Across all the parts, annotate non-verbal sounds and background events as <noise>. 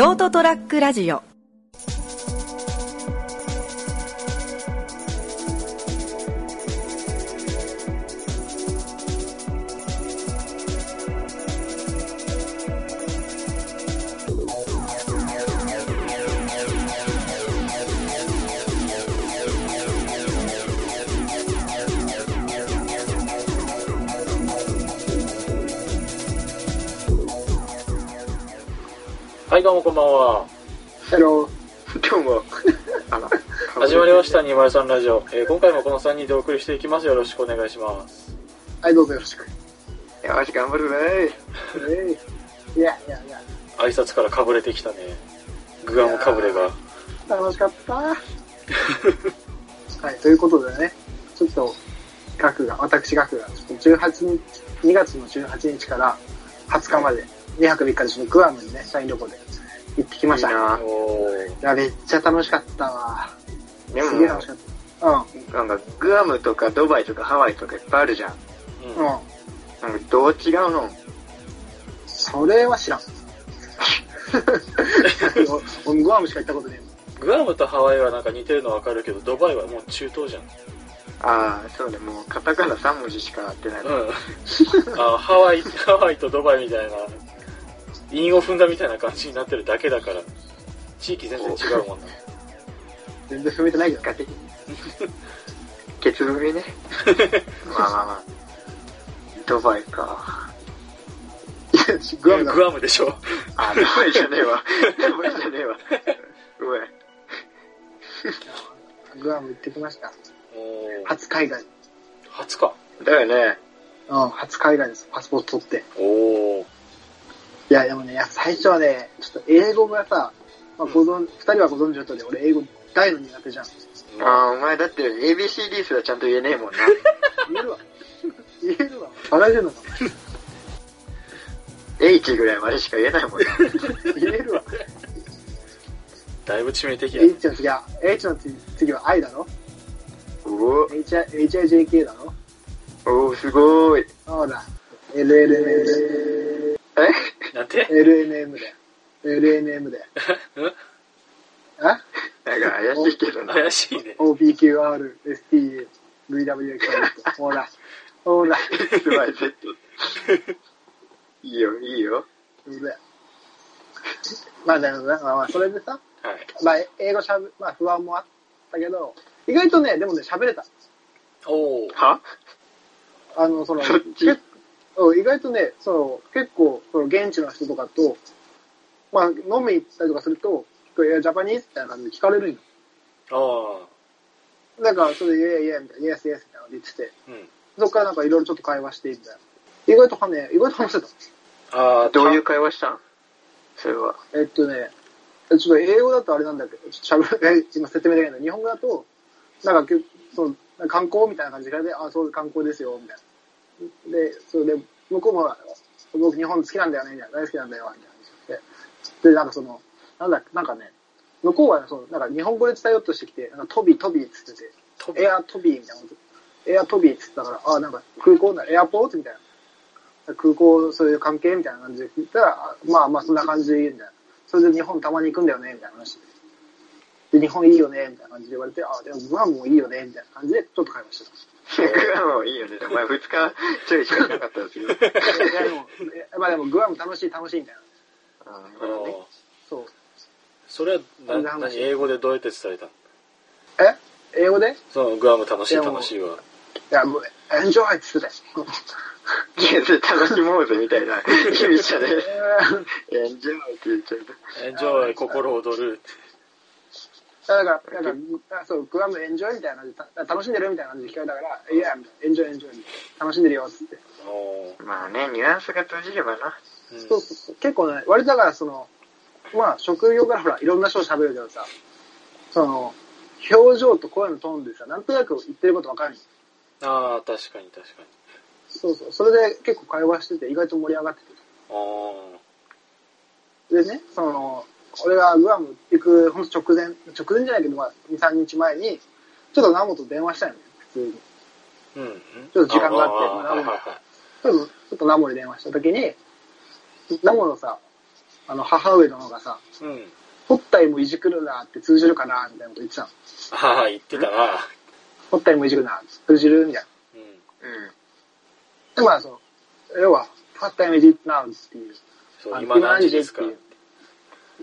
ショートトラックラジオ。はい、どうもこんばんは。ヘロ今日も、<laughs> あら、始まりました、203ラジオ。えー今回もこの3人でお送りしていきます。よろしくお願いします。ー。はい、どうぞよろしく。よし、頑張るぜ。えいいやいやいや、挨拶からかぶれてきたね。グアムかぶれが。楽しかった。<laughs> はい、ということでね、ちょっと、ガクが、私ガクが、ちょっと18日、2月の18日から20日まで、2泊3日でちょっとグアムにね、社員旅行で行ってきました。いいや、めっちゃ楽しかったわ。ですもげえ楽しかった。うん。なんか、グアムとかドバイとかハワイとかいっぱいあるじゃん。うん。うん。なんか、どう違うの？それは知らん。<laughs> 俺グアムしか行ったことねグアムとハワイはなんか似てるのわかるけど、ドバイはもう中東じゃん。ああ、そうね、もうカタカナ3文字しか合ってない。うん。あハワイ、ハワイとドバイみたいな、韻を踏んだみたいな感じになってるだけだから、地域全然違うもんな。全然踏めてないけど。結果的に。ケツ踏みね。<laughs> まあまあまあ。ドバイか。いや、グアムだグアムでしょ。あ、ドバイじゃねえわ。ドバイじゃねえわ。うめ。グアム行ってきました。初海外。初か。だよね。うん、初海外です。パスポート取って。おー。いや、でもね、最初はね、ちょっと英語がさ、まあ、ご存、二人はご存知のとで、俺英語大の苦手じゃん。ああ、お前だって ABCD すらちゃんと言えねえもんな。言えるわ。言えるわ。笑えてんのか H ぐらいまでしか言えないもんな。言えるわ。だいぶ致命的やね。H の次は、H の次次は I だろ？お ?H、HIJK だろ？おおすごーい。ほら。LLNM え？LNM で。LNM で。うん？あ？なんか怪しいけどな。怪しいね。?OPQR、STA、VWX、ほら。ほら。XYZ。いいよ、いいよ。うぜまあ、だけどね、まあまあ、それでさ、はい。まあ、英語しゃべ、まあ、不安もあったけど、意外とね、でもね、喋れた。おー。は？あの、その、そっち？けうん意外とね、その、結構、その、現地の人とかと、まあ、飲み行ったりとかすると、いや、ジャパニーズみたいな感じで聞かれるんよ。あだから、それで、いやいや、みたいな、イエスイエスみたいなの言ってて、あ。うん。そっからなんかいろいろちょっと会話して、みたいな。意外とはね、意外と話せた。ああ、どういう会話したん？それは。えっとね、ちょっと英語だとあれなんだけど、ちょっとしゃべる、<laughs> え今説明できないんだ日本語だと、なんかけ、その、観光みたいな感じであ、そう、観光ですよ、みたいな。で、それで、向こうも、僕日本好きなんだよね、みたいな、大好きなんだよ、みたいな話をして。で、なんかその、なんだ、なんかね、向こうは、その、なんか日本語で伝えようとしてきて、なんかトビー、トビーっつってて、エアトビーみたいなこと。エアトビーっつってたから、あ、なんか空港な、エアポートみたいな。空港、そういう関係みたいな感じで聞いたら、あまあまあそんな感じでいいみたいな。それで日本たまに行くんだよね、みたいな話で。で、日本いいよね、みたいな感じで言われて、あ、でもグアムもいいよね、みたいな感じで、ちょっと会話してグアムもいいよね。お前2日ちょいしかいなかったですよ。た。いや、でも、えまあでもグアム楽しい、楽しいみたいな。あなるあほどね。ーそう。それは何？英語でどうやって伝えた？のえ？英語で？いそのグアム楽しい楽しいわ。や、もう、エンジョイって言ってたよ。いや、楽しもうぜみたいな <laughs> 意味じゃねえ。エンジョイって言っちゃうと。 enjoy、心躍る。だから、なんか、あそう、グアムエンジョイみたいな感じで、た楽しんでるみたいな感じで聞かれたから、いや、エンジョイエンジョイ、楽しんでるよ、つって。まあね、ニュアンスが通じればな。うんそうそうそう。結構ね、割とだからその、まあ、職業からほら、いろんな人と喋るけどさ、その、表情と声のトーンでさ、なんとなく言ってることわかるああ、確かに確かに。そうそう。それで結構会話してて意外と盛り上がってて。あでね、その、俺がグアム行く、ほんと直前、直前じゃないけど、まあ、2、3日前に、ちょっとナモと電話したよね、普通に。あ。うん。ちょっと時間があってーはいはいはい。ちょっとちょっとナモに電話した時に、ナモのさ、あの、母上殿がさ、うん。ホッタイもいじくるなって通じるかなみたいなこと言ってたの。ああ、言ってたな。ホッタイもいじくるな通じるみたいな。うん。うん。で、まあ、その、要は、ホッタイもいじなっていう。そう、今何時ですかっていう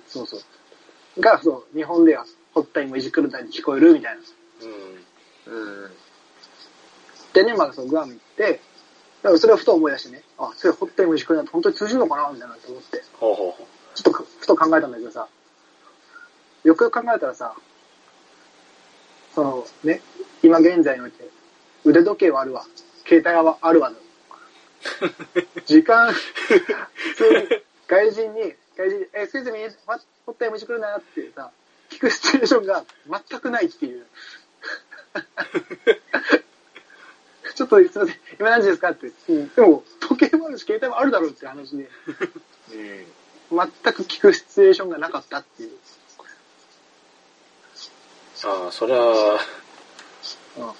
そうそう。が、そう、日本では、ホッタイもいじくるなに聞こえるみたいな。うん。うん。でね、まあ、そのグアム行って、だからそれをふと思い出してね、あ、それホッタイもいじくるなって本当に通じるのかなみたいなと思って。ほうほうほちょっとふと考えたんだけどさ、よくよく考えたらさ、そのね、今現在において、腕時計はあるわ、携帯はあるわの。<laughs> 時間、外人に、外人に、え、スイズミ、ほほったいもじくるなってさ、聞くシチュエーションが全くないっていう。<laughs> ちょっとすいません、今何時ですかって。うんでも、時計もあるし、携帯もあるだろうって話で。うん。全く聞くシチュエーションがなかったっていう。う。ああ、そりゃあ、うん。だか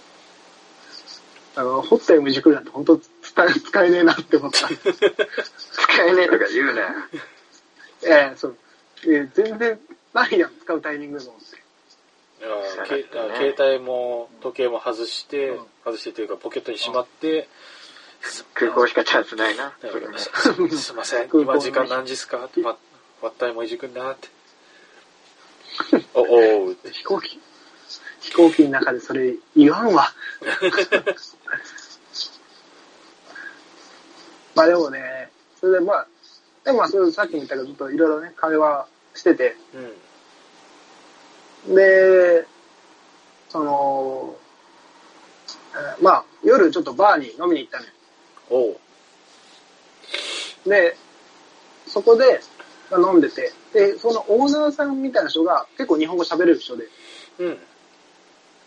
ら、ホッタイムじくるなんて本当使え、使えねえなって思った。<laughs> 使えねえとか言うなよ。ええそう。ええ全然ないやん、使うタイミングでもって。ねあ携帯も時計も外して、うん外してというかポケットにしまって、空港しかチャンスないな。ね。す <laughs> すいません、<laughs> 今時間何時っすか？って、わ、わったいもいじくんなって。<laughs> お、お。飛行機、飛行機の中でそれ言わんわ。まあでもね、それでまあ、でもまあそれさっきも言ったけど、ちょっといろいろね、会話してて、うん。で、その、えーまあ、夜ちょっとバーに飲みに行ったのよ。おう。で、そこで、まあ飲んでて、で、そのオーナーさんみたいな人が結構日本語喋れる人で、うん。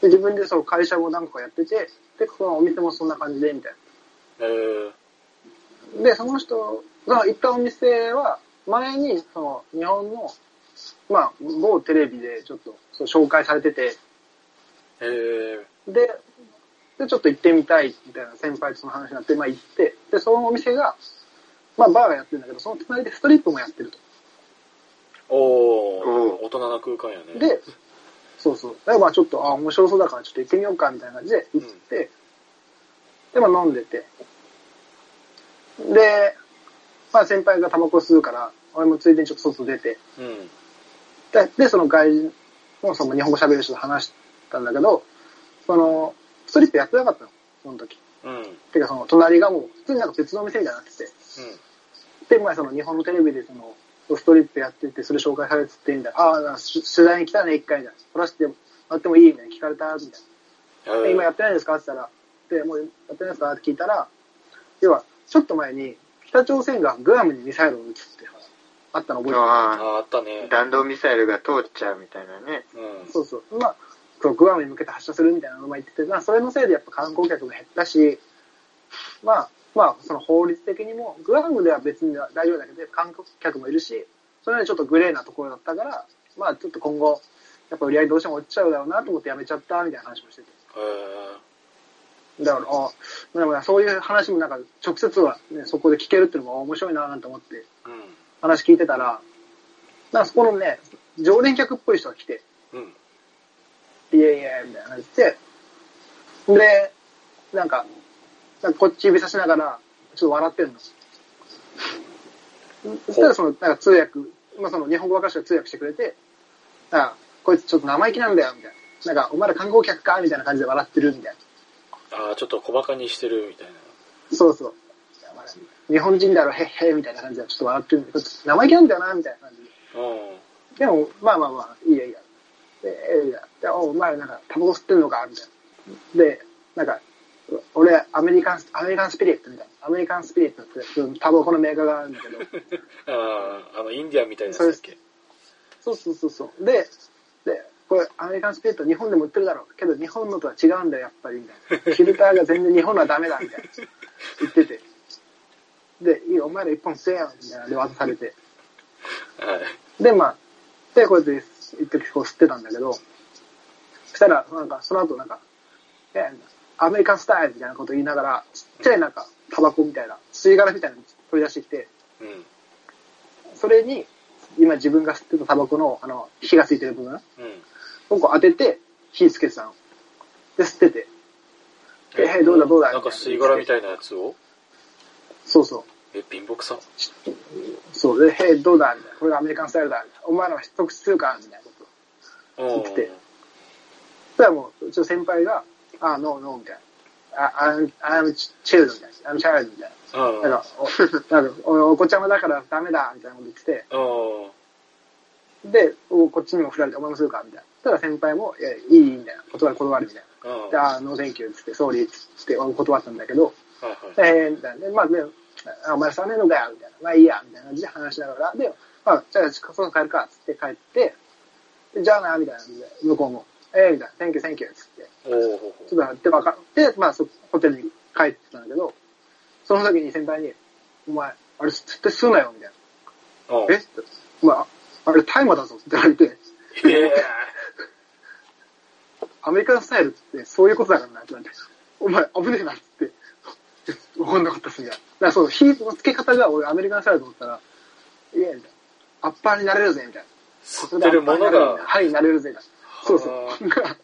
で自分でその会社も何個かやってて、で、そのお店もそんな感じで、みたいえー、な。で、その人が行ったお店は、前に、その、日本の、まあ、某テレビでちょっとそう紹介されてて、えー、で、で、ちょっと行ってみたい、みたいな先輩とその話になって、まあ行って、で、そのお店が、まあバーがやってるんだけど、その隣でストリップもやってると。おおお大人な空間やね。で、そうそう。だからまあちょっと、あ、面白そうだからちょっと行ってみようか、みたいな感じで行って、で、まあ飲んでて。で、まあ先輩がタバコ吸うから、俺もついでにちょっと外出て、うん。で、でその外人のその日本語喋る人と話したんだけど、その、ストリップやってなかったの、その時。うん。うん。てかその隣がもう、普通になんか別のお店みたいになってて、で、前その日本のテレビでその、ストリップやってて、それ紹介されてて、みたいな。ああ、取取材に来たね、一回みたいな。撮らせてもらってもいいみたいな。聞かれたみたいな。今やってないんですか？って言ったら、で、もうやってないですか？って聞いたら、要は、ちょっと前に、北朝鮮がグアムにミサイルを撃つってあったの覚えてる？あああ、あったねあ、。弾道ミサイルが通っちゃうみたいなね。うん。そうそう。まあ、そうグアムに向けて発射するみたいなのも言ってて、まあ、それのせいでやっぱ観光客も減ったし、まあ、まあ、その法律的にも、グアムでは別に大丈夫だけど、観光客もいるし、それよりちょっとグレーなところだったから、まあ、ちょっと今後、やっぱ売り上げどうしても落ちちゃうだろうなと思ってやめちゃったみたいな話もしてて。えだから、あでもねそういう話もなんか直接は、ね、そこで聞けるっていうのも面白いななんて思ってー、話聞いてたら、なんかそこのね、常連客っぽい人が来て、うん。うん。いえいえ、みたいな感じで、で、なんか、なんかこっち指さしながら、ちょっと笑ってんの。そしたらその、なんか通訳、まあその日本語わかる人が通訳してくれて、あこいつちょっと生意気なんだよ、みたいな。なんか、お前ら観光客かみたいな感じで笑ってる、みたいああ、ちょっと小馬鹿にしてるみたいな。な。そうそう。日本人だろ、へっへみたいな感じでちょっと笑ってるんで、生意気なんだよな、みたいな感じで。うん。でも、まあまあまあ、いいやいいや。で、ええいや。で、おお前なんか、タバコ吸ってんのかみたいな。で、なんか、俺、アメリカン、アメリカンスピリットみたいな。アメリカンスピリットって、うんタバコのメーカーがあるんだけど。<laughs> ああ、あの、インディアンみたいなやつだっけ？そうそうそうそう。で、で、これ、アメリカンスピリット日本でも売ってるだろう。けど、日本のとは違うんだよ、やっぱり、みたいな。フィルターが全然日本のはダメだ、みたいな。言ってて。で、いいよ、お前ら一本吸えよ、みたいな。で、渡されて。はい。で、まあ、で、こうやって一時こう吸ってたんだけど、そしたら、なんか、その後なんか、え、アメリカンスタイルみたいなこと言いながら、ちっちゃいなんか、タバコみたいな、吸い殻みたいなの取り出してきて、うん。それに、今自分が吸ってたタバコの、あの、火がついてる部分うん。をこう当てて、火つけてたの。で、吸ってて。えへいどうだどうだなんか吸い殻みたいなやつを？そうそう。え、貧乏くさそう。で、へいどうだみたいな。これがアメリカンスタイルだ。みたいなお前らは一口するかみたいなこと。うん。言っててそしたらもう、うちの先輩が、あ、 no no みたいな。あ、I'm, I'm child みたいな。I'm child みたいな。うん。なんか、お <laughs> なんかおお子ちゃまだからダメだみたいなこと言ってて、うん。で、おこっちにも振られて、お前もするかみたいな。たら先輩も、いや、いい、いい、みたいな。断る、断る、みたいな。うん。で、あ、 no thank you っつって、 sorry っつって、俺断ったんだけど、はいはい。えー、みたいな。で、まあ、で、あお前さめんのかよ、みたいな。まあいいや、みたいな感じで話しながら、で、まあ、じゃあ、外帰るか、つって帰って、でじゃあな、みたいな感じで、向こうも、えー、みたいな、Thank you, thank you, つって、おちょっとで、わかって、まあ、そホテルに帰ってたんだけど、その時に先輩に、お前、あれ、絶対吸うなよ、みたいな。ほ。え？ってお前、ああれ、大麻だぞって言われて、ええアメリカンスタイルってそういうことだからなって言われて、お前、危ねえなって言って、わかんなかったっすみたいな。だからそう、火のつけ方が俺アメリカンスタイルと思ったら、いや、みたいな。アッパーになれるぜ、みたいな。吸ってるものが、はい、になれるぜ、みたいな。そうそう <laughs> あ。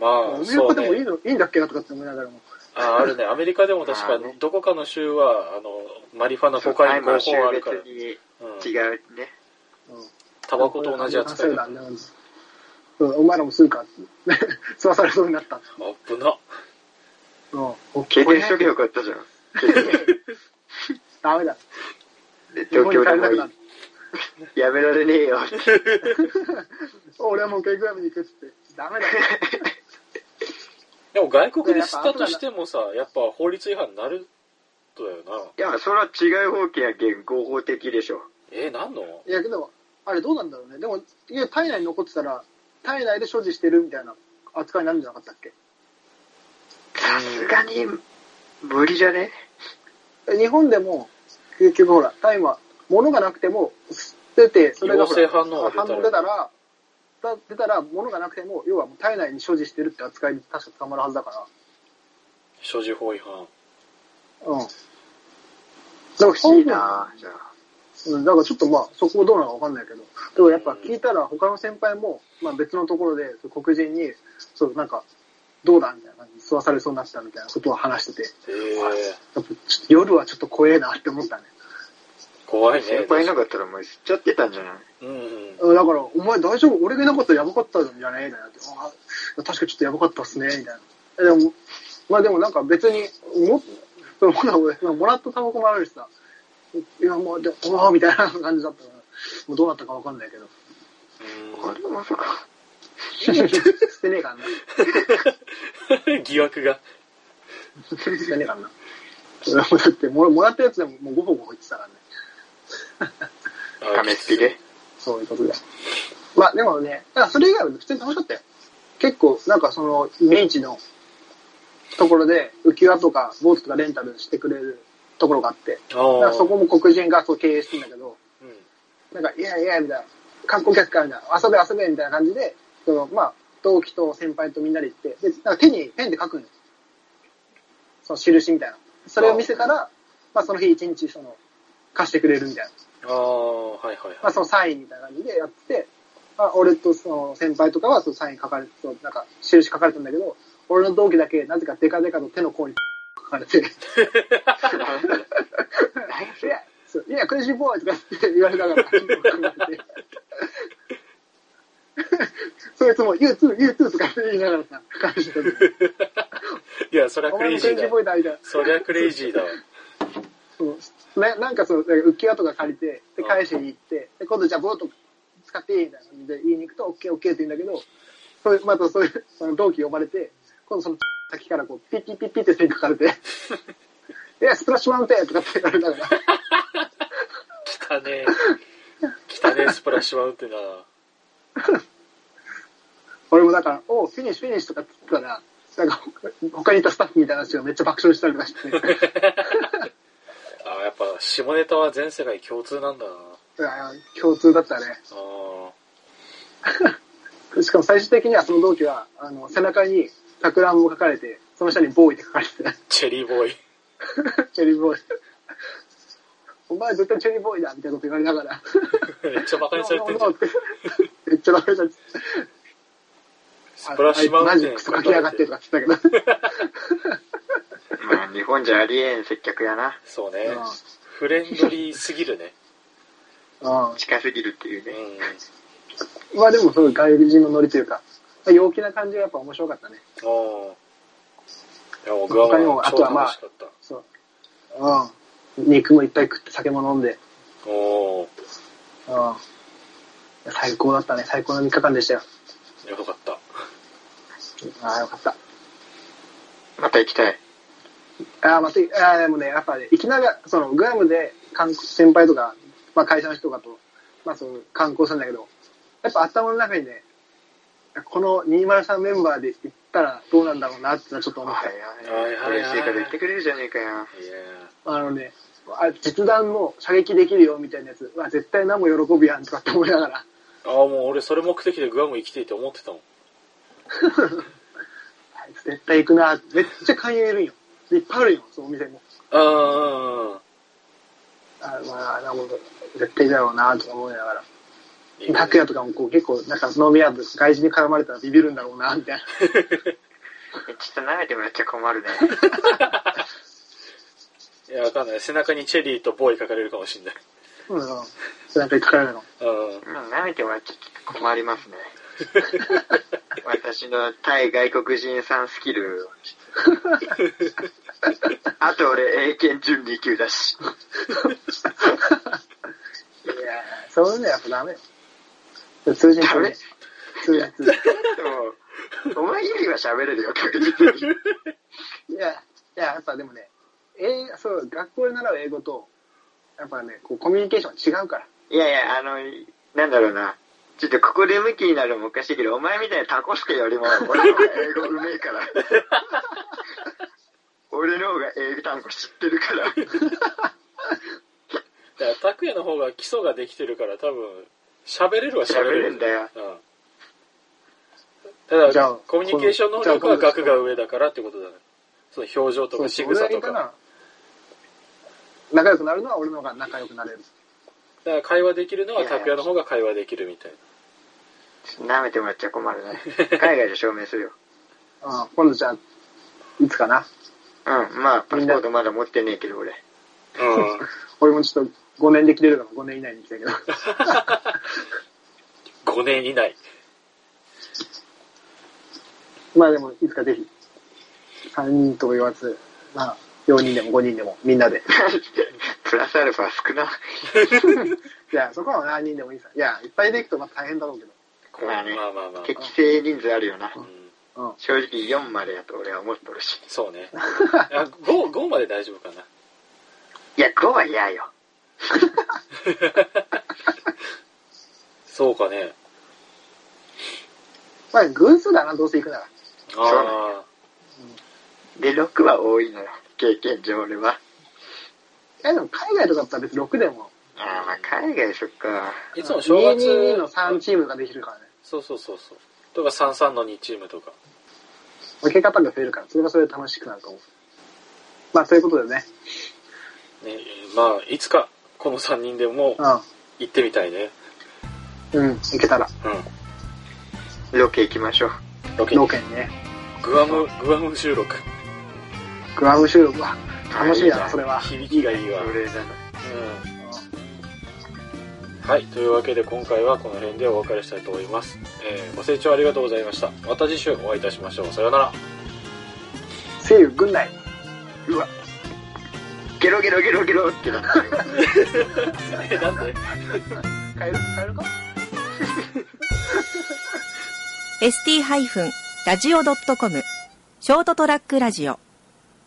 まあ、アメリそうね。カでもいいの、いいんだっけなとかって思いながらも。ああるね。アメリカでも <laughs> 確かどこかの州は、あの、マリファナ、コカイン合法あるから。違うね。うん。タバコと同じ扱いだ。うんお前らもするかって。<laughs> 吸わされそうになった。危な。うん。経験しとけばよかったじゃん。ダメだ。東京でもに帰れなくなる。やめられねえよって。<laughs> 俺はもうケイクラブに行くっつって。ダメだ。ででも外国で吸ったとしてもさ、やっぱ法律違反になるとだよな。いや、それは違う法規やけん合法的でしょ。えー、なんの？いやけど、あれどうなんだろうね。でも、いや体内に残ってたら、体内で所持してるみたいな扱いになるんじゃなかったっけ？さすがに、無理じゃね？え日本でも、結局ほら、大麻、物がなくても、吸ってて、それが反応が出たら反応出たら、だ出たら、物がなくても、要はもう体内に所持してるって扱いで確か捕まるはずだか所持法違反。ら。うん。だから欲しいなじゃあ。うん、だからちょっとまあ、そこどうなのかわかんないけど、でもやっぱ聞いたら他の先輩も、まあ別のところで黒人に、そう、なんか、どうだみたいな感じで吸わされそうになったみたいなことを話してて、えー、やっぱちょっと夜はちょっと怖えなって思ったね。怖いね。先輩いなかったらもう吸っちゃってたんじゃない？うんうん。うんだから、お前大丈夫？俺がいなかったらやばかったんじゃねみたいなって。ああ、確かにちょっとやばかったっすね、みたいな。えでも、まあでもなんか別に、も、<laughs> もらったタバコもあるしさ、いや、もう、でああ、みたいな感じだったから、もうどうなったかわかんないけど。あれ？まさか。捨てねえからな。うん。疑惑が。捨てねえからな。俺もだっても、もらったやつでももうゴホゴホ言ってたからね。あ試しで。そういうことで。まあでもね、だからそれ以外は普通に楽しかったよ。結構、なんかその、ビーチのところで浮き輪とかボートとかレンタルしてくれるところがあって。そこも黒人がそう経営してんだけど、うん。なんか、いやいや、みたいな、観光客か、みたいな、遊べ遊べ、みたいな感じで、その、まあ、同期と先輩とみんなで行って、で、なんか手にペンで書くんよ。その印みたいな。それを見せたら、まあその日一日、その、貸してくれるみたいな。ああ、はいはいまあ、そのサインみたいな感じでやって、まあ、俺とその先輩とかはそのサイン書かれて、そうなんか印書かれたんだけど、俺の同期だけなぜかデカデカと手の甲に書かれて、いや、そういや、クレイジーボーイとかって言われながら <laughs> そいつも、You too, you too とかって言いながらさ、書かれていや、そりゃおクレイジーだーボ。ーイだ。そりゃクレイジーだわ。そうね、なんかそう、浮き輪とか借りて、で、返しに行って、で、今度じゃあボート使っていいみたいな感じで言いに行くと、オッケーオッケーって言うんだけど、それ、またそういう、その同期呼ばれて、今度その先からこう、ピッピッピッピッって線書かれて、<laughs> いや、スプラッシュマウンテンとかって言われながら、汚ねえ。汚ねえスプラッシュマウンテンだな。俺もだから、おうフィニッシュフィニッシュとかって言ったら、なんか他にいたスタッフみたいな人がめっちゃ爆笑したりとかして、<laughs> ああ、やっぱ下ネタは全世界共通なんだな。いや共通だったね。あ <laughs> しかも最終的にはその同期は、あの、背中にタクランも書かれて、その下にボーイって書かれてて、あ、チェリーボーイ。<laughs> チェリーボーイ。お前絶対チェリーボーイだみたいなこと言われながら。めっちゃ馬鹿にされてんじゃん。めっちゃバカにされてスプラッシュマウンテンマジクソ書きやがってとか言ってたけど。<laughs> まあ、日本じゃありえん接客やな。そうね。フレンドリーすぎるね。うん。近すぎるっていううね。ん。まあでもそういう外人のノリというか、陽気な感じがやっぱ面白かったね。おーいや、もうグアム他にもは超あとはまあ。そう。うん。肉もいっぱい食って酒も飲んで。おうん。最高だったね。最高の3日間でしたよ。ーよかった。ああ、よかった。また行きたい。ああ、また、ああ、でもね、やっぱね、行きながら、その、グアムで、観光先輩とか、まあ会社の人とかと、まあその、観光するんだけど、やっぱ頭の中にね、この203メンバーで行ったらどうなんだろうなってのはちょっと思った。はいはいはい嬉しいから言ってくれるじゃねえかよ。いやあのね、あ実弾も射撃できるよみたいなやつ、うわ、絶対何も喜ぶやんとかって思いながら、ああ、もう俺それ目的でグアム行きていって思ってたもん。あいつ絶対行くなめっちゃ勧誘いるんよ。いっぱいあるよ、そのお店も。ああ、あまあ、なんか絶対だろうなとか思いながら。いいね拓也とかもこう結構、なんか飲み屋で外人に絡まれたらビビるんだろうな、みたいな。ちょっと舐めてもらっちゃ困るね。<laughs> いや、わかんない。背中にチェリーとボーイ書かれるかもしんない。うん。背中にかかられるの。うん。まあ舐めてもらっちゃ困りますね。<laughs> 私の対外国人さんスキル。<laughs> あと俺、英検準2級だし。いやそういうのやっぱダメよ。通じんダメ通じん通じんでも、お前よりは喋れるよ、確実に。いや、いや、やっぱでもね、英そう、学校で習う英語と、やっぱね、こうコミュニケーション違うから。いやいや、あの、なんだろうな。ちょっとここで向きになるのもおかしいけど、お前みたいなタコスケよりも、俺の方が英語うめえから。<laughs> 俺の方が英語単語知ってるから。<laughs> だから、拓也の方が基礎ができてるから、多分、喋れるは喋喋れる。るんだよ。うん。ただじゃあ、コミュニケーション能力は学が上だからってことだね。その表情とか仕草とか。仲良くなるのは俺の方が仲良くなれる。だから会話できるのは拓也の方が会話できるみたい舐めてもらっちゃ困るね。海外で証明するよ。<laughs> うん、今度じゃあ、いつかな。うん、まあ、パスポートまだ持ってねえけど、俺。な。うん。俺もちょっと5年できれるから5年以内に行きたいけど。<laughs> 5年以内。<laughs> まあでも、いつかぜひ、3人とも言わず、まあ、4人でも5人でもみんなで。<laughs> プラスアルファ少な。いや、そこは何人でもいいさ。いや、いっぱいで行くとまた大変だろうけど。まあねまあまあまあ。適正人数あるよな。正直4までやと俺は思っとるし。そうね。いや 5, 5まで大丈夫かな。いや、5は嫌よ。<laughs> そうかね。まあ、偶数だな、どうせ行くなら。うなんあ。で、6は多いのよ。経験上俺は。いや、でも海外とかだったら別に6でも、ああ、まあ海外そっか。いつも正月。222の3チームができるからね。そうそうそうそう。とか33の2チームとか。分け方が増えるから、それがそれで楽しくなると思う。まあ、そういうことでね。ね、まあ、いつか、この3人でも行ってみたいね。うん。うん、行けたら、うロケ行きましょう。ん。ロケに。ロケにね。グアム、グアム収録。グアム収録は、楽しみだな、それは。響きがいいわ。それだな。うん。はい。というわけで今回はこの辺でお別れしたいと思います。えー、ご清聴ありがとうございました。また次週お会いいたしましょう。さようなら。See you, good night. うわ。ゲロゲロゲロゲロってな。<laughs> え、なんで？帰る帰るか？<laughs> ST-radio.com ショートトラックラジオ